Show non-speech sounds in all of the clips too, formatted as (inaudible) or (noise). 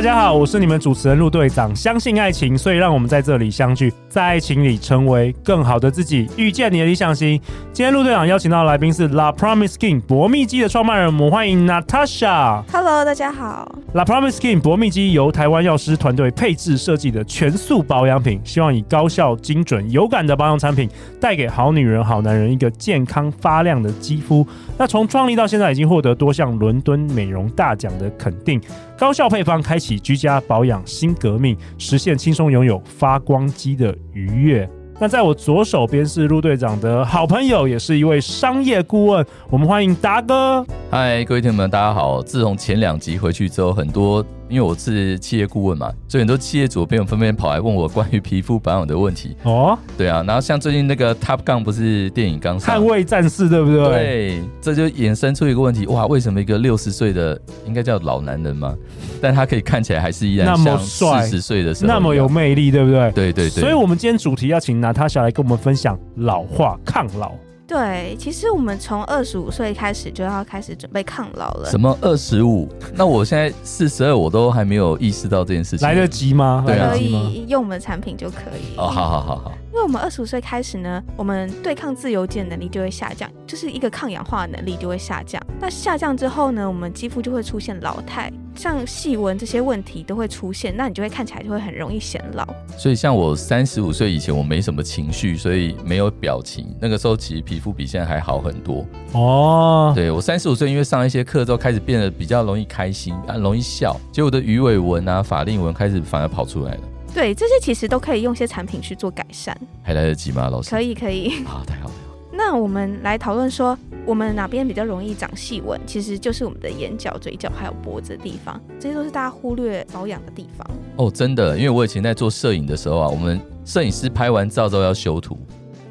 大家好，我是你们主持人陆队长。相信爱情，所以让我们在这里相聚，在爱情里成为更好的自己，遇见你的理想型。今天陆队长邀请到的来宾是 La Promise Skin 薄蜜肌的创办人，我们欢迎 Natasha。Hello，大家好。La Promise Skin 薄蜜肌由台湾药师团队配置设计的全素保养品，希望以高效、精准、有感的保养产品，带给好女人、好男人一个健康发亮的肌肤。那从创立到现在，已经获得多项伦敦美容大奖的肯定。高效配方开启居家保养新革命，实现轻松拥有发光机的愉悦。那在我左手边是陆队长的好朋友，也是一位商业顾问，我们欢迎达哥。嗨，各位听众们，大家好。自从前两集回去之后，很多。因为我是企业顾问嘛，所以很多企业主朋友纷纷跑来问我关于皮肤保养的问题。哦，对啊，然后像最近那个 Top Gun 不是电影刚上，捍卫战士对不对？对，这就衍生出一个问题，哇，为什么一个六十岁的应该叫老男人嘛，但他可以看起来还是依然那么帅四十岁的时候那么有魅力，对不对？对对对。所以我们今天主题要请 Natasha 来跟我们分享老化抗老。对，其实我们从二十五岁开始就要开始准备抗老了。什么二十五？(laughs) 那我现在四十二，我都还没有意识到这件事情。来得及吗？对啊，可以用我们的产品就可以。哦，好好好好。因为我们二十五岁开始呢，我们对抗自由基的能力就会下降，就是一个抗氧化能力就会下降。那下降之后呢，我们肌肤就会出现老态，像细纹这些问题都会出现，那你就会看起来就会很容易显老。所以像我三十五岁以前，我没什么情绪，所以没有表情，那个时候其实皮肤比现在还好很多。哦，对，我三十五岁，因为上一些课之后开始变得比较容易开心啊，容易笑，结果我的鱼尾纹啊、法令纹开始反而跑出来了。对，这些其实都可以用一些产品去做改善。还来得及吗，老师？可以，可以。好，太好了。那我们来讨论说，我们哪边比较容易长细纹？其实就是我们的眼角、嘴角还有脖子的地方，这些都是大家忽略保养的地方。哦，真的，因为我以前在做摄影的时候啊，我们摄影师拍完照之后要修图，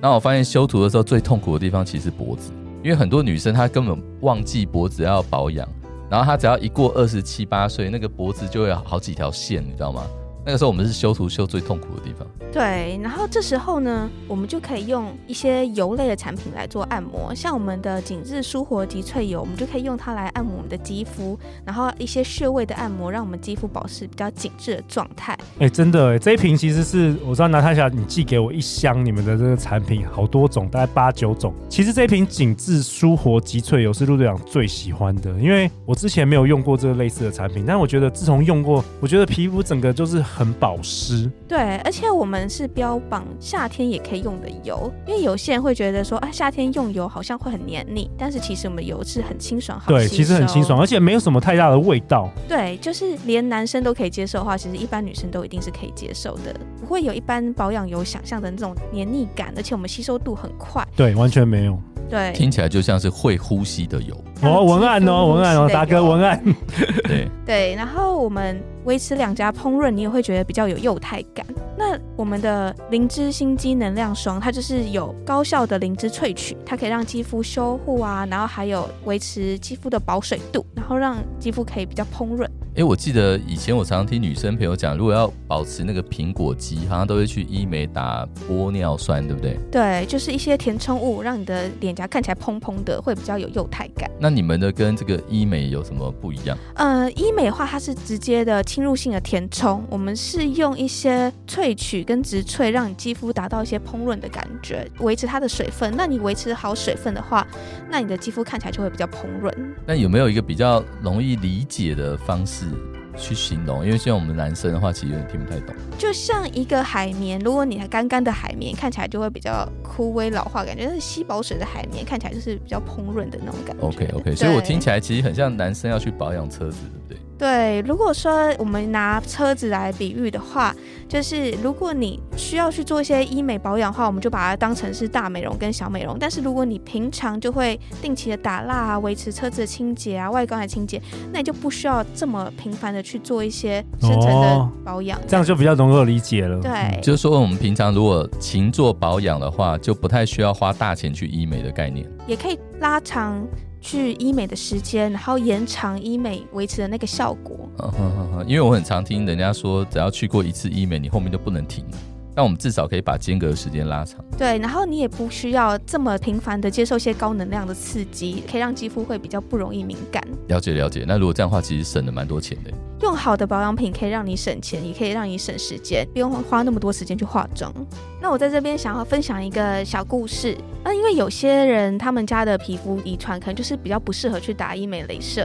然后我发现修图的时候最痛苦的地方其实脖子，因为很多女生她根本忘记脖子要保养，然后她只要一过二十七八岁，那个脖子就会有好几条线，你知道吗？那个时候我们是修图修最痛苦的地方。对，然后这时候呢，我们就可以用一些油类的产品来做按摩，像我们的紧致舒活极萃油，我们就可以用它来按摩我们的肌肤，然后一些穴位的按摩，让我们肌肤保持比较紧致的状态。哎，真的哎，这一瓶其实是我知道拿太霞你寄给我一箱你们的这个产品，好多种，大概八九种。其实这一瓶紧致舒活极萃油是陆队长最喜欢的，因为我之前没有用过这个类似的产品，但我觉得自从用过，我觉得皮肤整个就是。很保湿，对，而且我们是标榜夏天也可以用的油，因为有些人会觉得说，啊，夏天用油好像会很黏腻，但是其实我们油是很清爽，好，对，其实很清爽，而且没有什么太大的味道，对，就是连男生都可以接受的话，其实一般女生都一定是可以接受的，不会有一般保养油想象的那种黏腻感，而且我们吸收度很快，对，完全没有，对，听起来就像是会呼吸的油，哦，文案哦，文案哦，大哥文案，对 (laughs) 对，然后我们。维持两颊烹饪，你也会觉得比较有幼态感。那我们的灵芝心肌能量霜，它就是有高效的灵芝萃取，它可以让肌肤修护啊，然后还有维持肌肤的保水度，然后让肌肤可以比较烹饪。哎，我记得以前我常常听女生朋友讲，如果要保持那个苹果肌，好像都会去医美打玻尿酸，对不对？对，就是一些填充物，让你的脸颊看起来蓬蓬的，会比较有幼态感。那你们的跟这个医美有什么不一样？呃，医美的话，它是直接的侵入性的填充，我们是用一些萃取跟植萃，让你肌肤达到一些烹饪的感觉，维持它的水分。那你维持好水分的话，那你的肌肤看起来就会比较蓬润。那有没有一个比较容易理解的方式？去形容，因为像我们男生的话，其实有点听不太懂。就像一个海绵，如果你还干干的海绵，看起来就会比较枯萎老化，感觉是吸饱水的海绵，看起来就是比较烹饪的那种感觉。OK OK，所以我听起来其实很像男生要去保养车子。对不对？对，如果说我们拿车子来比喻的话，就是如果你需要去做一些医美保养的话，我们就把它当成是大美容跟小美容。但是如果你平常就会定期的打蜡啊，维持车子的清洁啊，外观的清洁，那你就不需要这么频繁的去做一些深层的保养，哦，这样就比较能够理解了。对，嗯，就是说我们平常如果勤做保养的话，就不太需要花大钱去医美的概念，也可以拉长。去医美的时间，然后延长医美维持的那个效果。因为我很常听人家说，只要去过一次医美，你后面就不能停。那我们至少可以把间隔时间拉长。对，然后你也不需要这么频繁的接受一些高能量的刺激，可以让肌肤会比较不容易敏感。了解了解。那如果这样的话，其实省了蛮多钱的。用好的保养品可以让你省钱，也可以让你省时间，不用花那么多时间去化妆。那我在这边想要分享一个小故事。那因为有些人他们家的皮肤遗传可能就是比较不适合去打医美、镭射，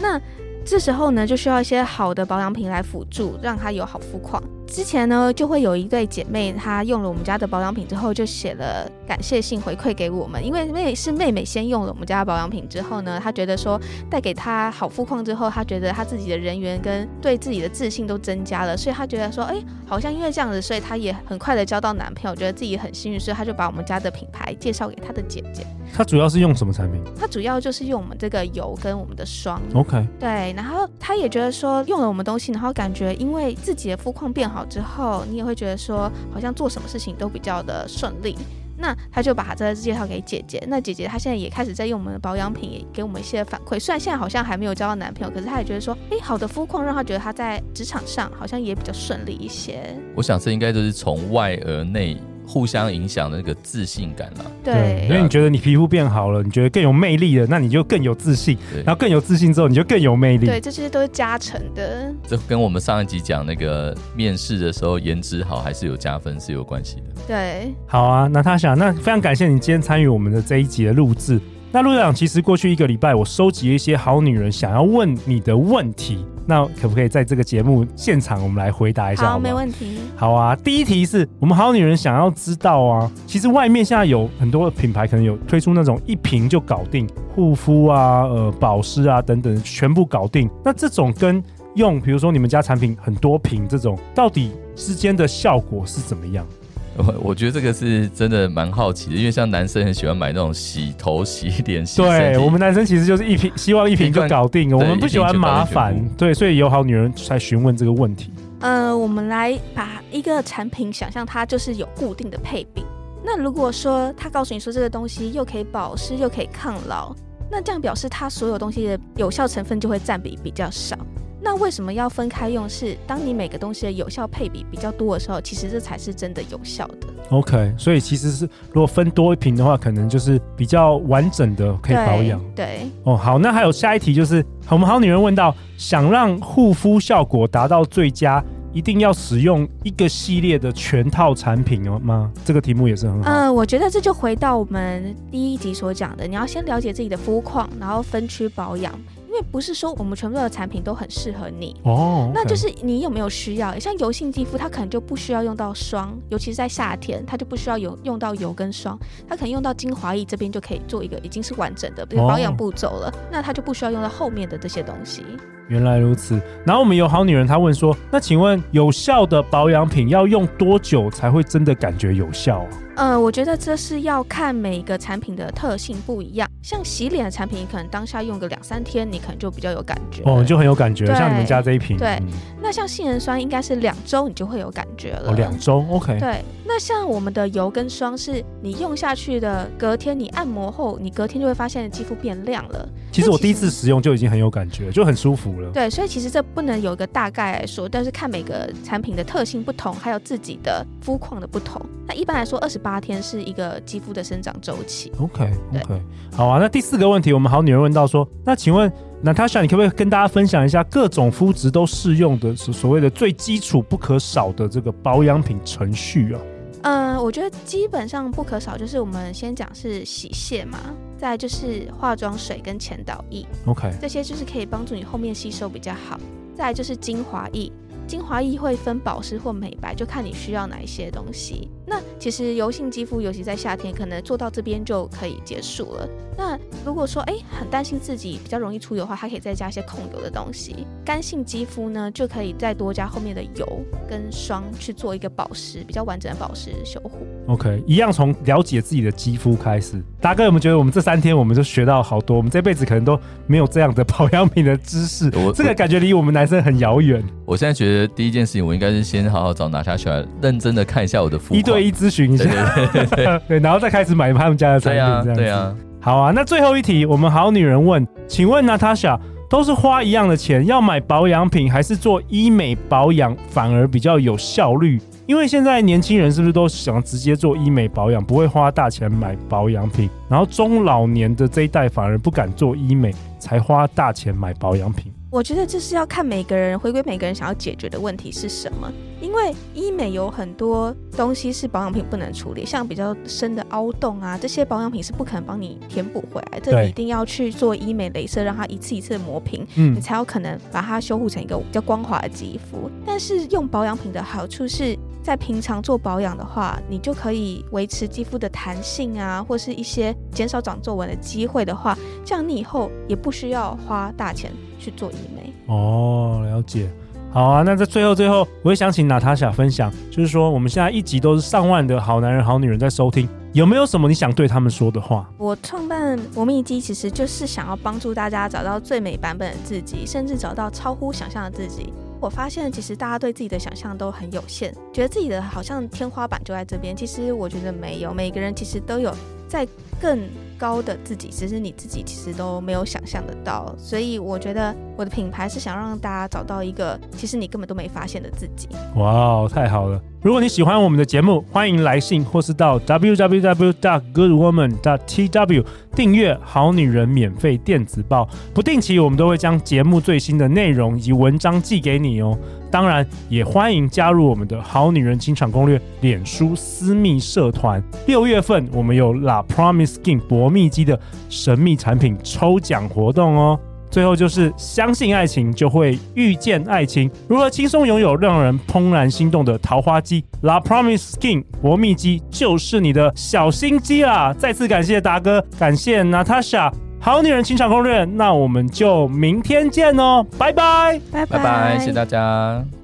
那这时候呢就需要一些好的保养品来辅助，让它有好肤况。之前呢，就会有一对姐妹，她用了我们家的保养品之后，就写了感谢信回馈给我们。因为妹是妹妹先用了我们家的保养品之后呢，她觉得说带给她好肤况之后，她觉得她自己的人缘跟对自己的自信都增加了，所以她觉得说，哎，好像因为这样子，所以她也很快的交到男朋友，觉得自己很幸运，所以她就把我们家的品牌介绍给她的姐姐。她主要是用什么产品？她主要就是用我们这个油跟我们的霜。OK。对，然后她也觉得说用了我们东西，然后感觉因为自己的肤况变好之后，你也会觉得说好像做什么事情都比较的顺利。那他就把这个介绍给姐姐，那姐姐她现在也开始在用我们的保养品，也给我们一些反馈。虽然现在好像还没有交到男朋友，可是她也觉得说，哎，好的肤况让她觉得她在职场上好像也比较顺利一些。我想这应该就是从外而内。互相影响的那个自信感了，对，因为你觉得你皮肤变好了，你觉得更有魅力了，那你就更有自信，然后更有自信之后，你就更有魅力，对，这些都是加成的。这跟我们上一集讲那个面试的时候颜值好还是有加分是有关系的。对，好啊，那他想，那非常感谢你今天参与我们的这一集的录制。那陆队长，其实过去一个礼拜，我收集了一些好女人想要问你的问题，那可不可以在这个节目现场，我们来回答一下好好？好，没问题。好啊，第一题是我们好女人想要知道啊，其实外面现在有很多品牌可能有推出那种一瓶就搞定护肤啊、呃保湿啊等等，全部搞定。那这种跟用比如说你们家产品很多瓶这种，到底之间的效果是怎么样？我我觉得这个是真的蛮好奇的，因为像男生很喜欢买那种洗头、洗脸、洗身体。对，我们男生其实就是一瓶，希望一瓶就搞定。我们不喜欢麻烦，对，所以有好女人才询问这个问题。呃，我们来把一个产品想象它就是有固定的配比。那如果说他告诉你说这个东西又可以保湿又可以抗老，那这样表示它所有东西的有效成分就会占比比较少。那为什么要分开用？是当你每个东西的有效配比比较多的时候，其实这才是真的有效的。OK，所以其实是如果分多一瓶的话，可能就是比较完整的可以保养。对。哦，好，那还有下一题就是，我们好女人问到，想让护肤效果达到最佳，一定要使用一个系列的全套产品哦吗？这个题目也是很好。嗯、呃，我觉得这就回到我们第一集所讲的，你要先了解自己的肤况，然后分区保养。不是说我们全部的产品都很适合你哦，oh, okay. 那就是你有没有需要？像油性肌肤，它可能就不需要用到霜，尤其是在夏天，它就不需要有用到油跟霜，它可能用到精华液这边就可以做一个已经是完整的保养步骤了，oh. 那它就不需要用到后面的这些东西。原来如此。然后我们有好女人，她问说：“那请问有效的保养品要用多久才会真的感觉有效啊？”呃，我觉得这是要看每个产品的特性不一样。像洗脸的产品，你可能当下用个两三天，你可能就比较有感觉哦，就很有感觉。像你们家这一瓶，对。嗯、那像杏仁酸应该是两周你就会有感觉了。哦，两周，OK。对。那像我们的油跟霜，是你用下去的隔天，你按摩后，你隔天就会发现肌肤变亮了。其实我第一次使用就已经很有感觉，就很舒服了。对，所以其实这不能有一个大概来说，但是看每个产品的特性不同，还有自己的肤况的不同。那一般来说，二十八天是一个肌肤的生长周期。OK OK，好啊。那第四个问题，我们好女人问到说，那请问 Natasha，你可不可以跟大家分享一下各种肤质都适用的所所谓的最基础不可少的这个保养品程序啊？嗯、呃，我觉得基本上不可少，就是我们先讲是洗卸嘛，再来就是化妆水跟前导液，OK，这些就是可以帮助你后面吸收比较好。再来就是精华液，精华液会分保湿或美白，就看你需要哪一些东西。那其实油性肌肤，尤其在夏天，可能做到这边就可以结束了。那如果说哎，很担心自己比较容易出油的话，还可以再加一些控油的东西。干性肌肤呢，就可以再多加后面的油跟霜去做一个保湿，比较完整的保湿修护。OK，一样从了解自己的肌肤开始。大哥有没有觉得我们这三天我们就学到好多？我们这辈子可能都没有这样的保养品的知识。我这个感觉离我们男生很遥远。我现在觉得第一件事情，我应该是先好好找娜塔莎，认真的看一下我的肤况，一对一咨询一下，对对对，对，(laughs) 对，然后再开始买他们家的产品。这样子。对啊。好啊，那最后一题，我们好女人问，请问娜塔莎，都是花一样的钱，要买保养品还是做医美保养反而比较有效率？因为现在年轻人是不是都想直接做医美保养，不会花大钱买保养品？然后中老年的这一代反而不敢做医美，才花大钱买保养品。我觉得这是要看每个人，回归每个人想要解决的问题是什么。因为医美有很多东西是保养品不能处理，像比较深的凹洞啊，这些保养品是不可能帮你填补回来，这一定要去做医美镭射，让它一次一次的磨平，嗯，你才有可能把它修护成一个比较光滑的肌肤。但是用保养品的好处是在平常做保养的话，你就可以维持肌肤的弹性啊，或是一些减少长皱纹的机会的话，这样你以后也不需要花大钱。去做医美哦，了解。好啊，那在最后最后，我也想请娜塔莎分享，就是说我们现在一集都是上万的好男人好女人在收听，有没有什么你想对他们说的话？我创办博蜜机其实就是想要帮助大家找到最美版本的自己，甚至找到超乎想象的自己。我发现其实大家对自己的想象都很有限，觉得自己的好像天花板就在这边。其实我觉得没有，每个人其实都有在更高的自己，只是你自己其实都没有想象得到，所以我觉得我的品牌是想让大家找到一个其实你根本都没发现的自己。哇，太好了！如果你喜欢我们的节目，欢迎来信或是到 www.goodwoman.tw 订阅《好女人》免费电子报，不定期我们都会将节目最新的内容以及文章寄给你哦。当然，也欢迎加入我们的好女人情场攻略脸书私密社团。六月份我们有 La Promise Skin 博蜜肌的神秘产品抽奖活动哦。最后就是相信爱情，就会遇见爱情。如何轻松拥有让人怦然心动的桃花肌？La Promise Skin 博蜜肌就是你的小心机啦！再次感谢达哥，感谢 Natasha。好女人情场攻略，那我们就明天见哦，拜拜，拜拜拜，谢谢大家。